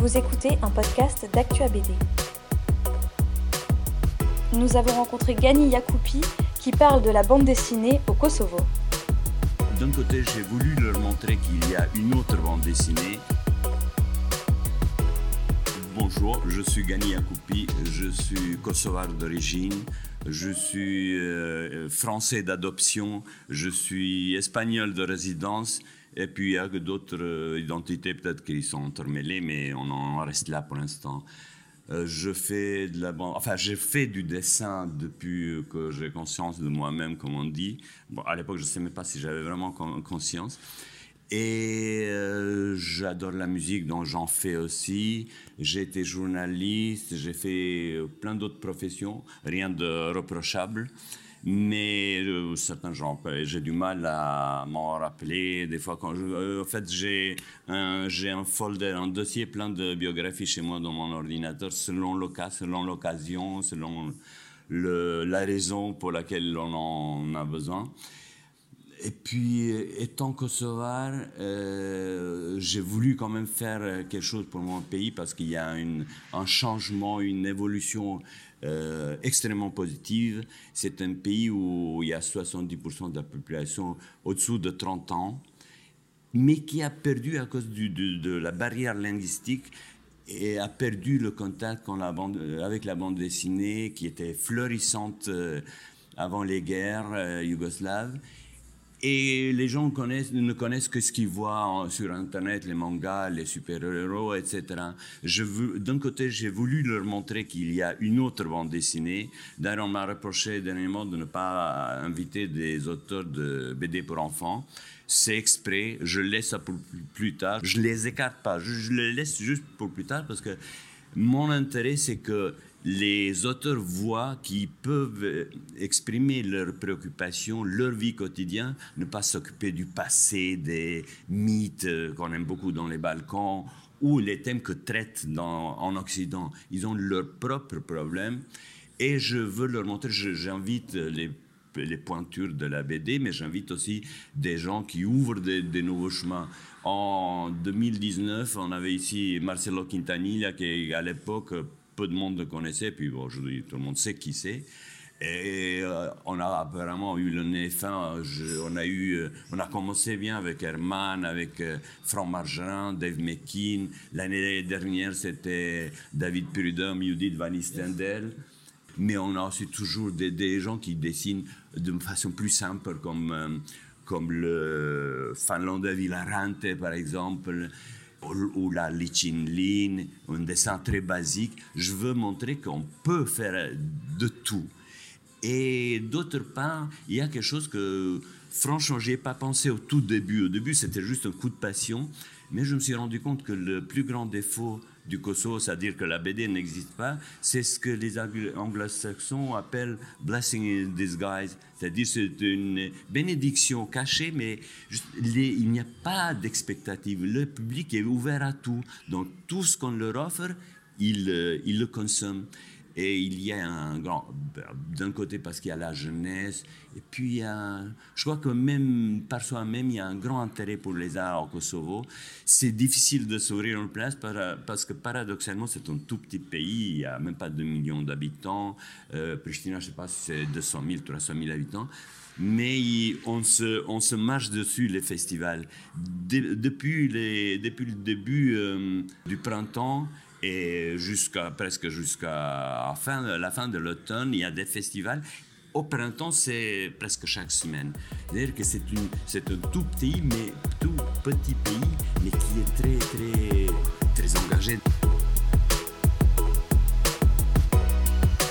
Vous écoutez un podcast d'Actua BD. Nous avons rencontré Gani Yacoupi qui parle de la bande dessinée au Kosovo. D'un côté, j'ai voulu leur montrer qu'il y a une autre bande dessinée. Bonjour, je suis Gani Yacoupi, je suis kosovar d'origine, je suis euh, français d'adoption, je suis espagnol de résidence et puis il y a d'autres euh, identités peut-être qui sont entremêlées, mais on en reste là pour l'instant. Euh, je fais de la enfin j'ai fait du dessin depuis que j'ai conscience de moi-même, comme on dit. À l'époque, je ne sais même pas si j'avais vraiment conscience. Et euh, j'adore la musique, donc j'en fais aussi. J'ai été journaliste, j'ai fait plein d'autres professions, rien de reprochable mais euh, certains gens, j'ai du mal à m'en rappeler. Des fois, euh, en fait, j'ai un, j'ai un folder, un dossier plein de biographies chez moi dans mon ordinateur, selon le cas, selon l'occasion, selon la raison pour laquelle on en a besoin. Et puis, étant kosovar, euh, j'ai voulu quand même faire quelque chose pour mon pays parce qu'il y a un changement, une évolution euh, extrêmement positive. C'est un pays où il y a 70% de la population au-dessous de 30 ans, mais qui a perdu à cause de, la barrière linguistique et a perdu le contact avec la bande dessinée qui était florissante euh, avant les guerres euh, yougoslaves et les gens ne connaissent que ce qu'ils voient sur Internet, les mangas, les super-héros, etc. D'un côté, j'ai voulu leur montrer qu'il y a une autre bande dessinée. D'ailleurs, on m'a reproché dernièrement de ne pas inviter des auteurs de BD pour enfants. C'est exprès, je laisse ça pour plus tard. Je les écarte pas, je, je les laisse juste pour plus tard parce que mon intérêt, c'est que les auteurs voient qu'ils peuvent exprimer leurs préoccupations, leur vie quotidienne, ne pas s'occuper du passé, des mythes qu'on aime beaucoup dans les Balkans ou les thèmes que traitent en Occident. Ils ont leurs propres problèmes et je veux leur montrer, j'invite les pointures de la BD, mais j'invite aussi des gens qui ouvrent des, nouveaux chemins. En 2019, on avait ici Marcelo Quintanilla, qui à l'époque peu de monde le connaissait, puis aujourd'hui tout le monde sait qui c'est. Et euh, on a apparemment eu le nez fin. on, a eu, euh, on a commencé bien avec Herman, avec euh, Franck Margerin, Dave McKean. L'année dernière, c'était David Prudhomme, Judith Van Istendel. Mais on a aussi toujours des, gens qui dessinent de façon plus simple, comme, comme le finlandais Villarante, par exemple ou la lichinline, un dessin très basique. Je veux montrer qu'on peut faire de tout. Et d'autre part, il y a quelque chose que, franchement, je ai pas pensé au tout début. Au début, c'était juste un coup de passion. Mais je me suis rendu compte que le plus grand défaut du Kosovo, c'est-à-dire que la BD n'existe pas, c'est ce que les anglo-saxons appellent blessing in disguise, c'est-à-dire c'est une bénédiction cachée, mais il n'y a pas d'expectative. Le public est ouvert à tout, donc tout ce qu'on leur offre, ils, euh, ils le consomment. Et il y a un grand, d'un côté parce qu'il y a la jeunesse, et puis je crois que même par soi-même, il y a un grand intérêt pour les arts au Kosovo. C'est difficile de s'ouvrir une place parce que paradoxalement, c'est un tout petit pays, il n'y a même pas 2 millions d'habitants. Euh, Pristina, je ne sais pas si c'est 200 000, 300 000 habitants mais on se, on se marche dessus les festivals. depuis, les, depuis le début euh, du printemps, et jusqu'à presque jusqu'à la fin, de l'automne, il y a des festivals. Au printemps, c'est presque chaque semaine. C'est-à-dire que c'est, une, c'est un tout petit, mais tout petit pays, mais qui est très, très, très engagé.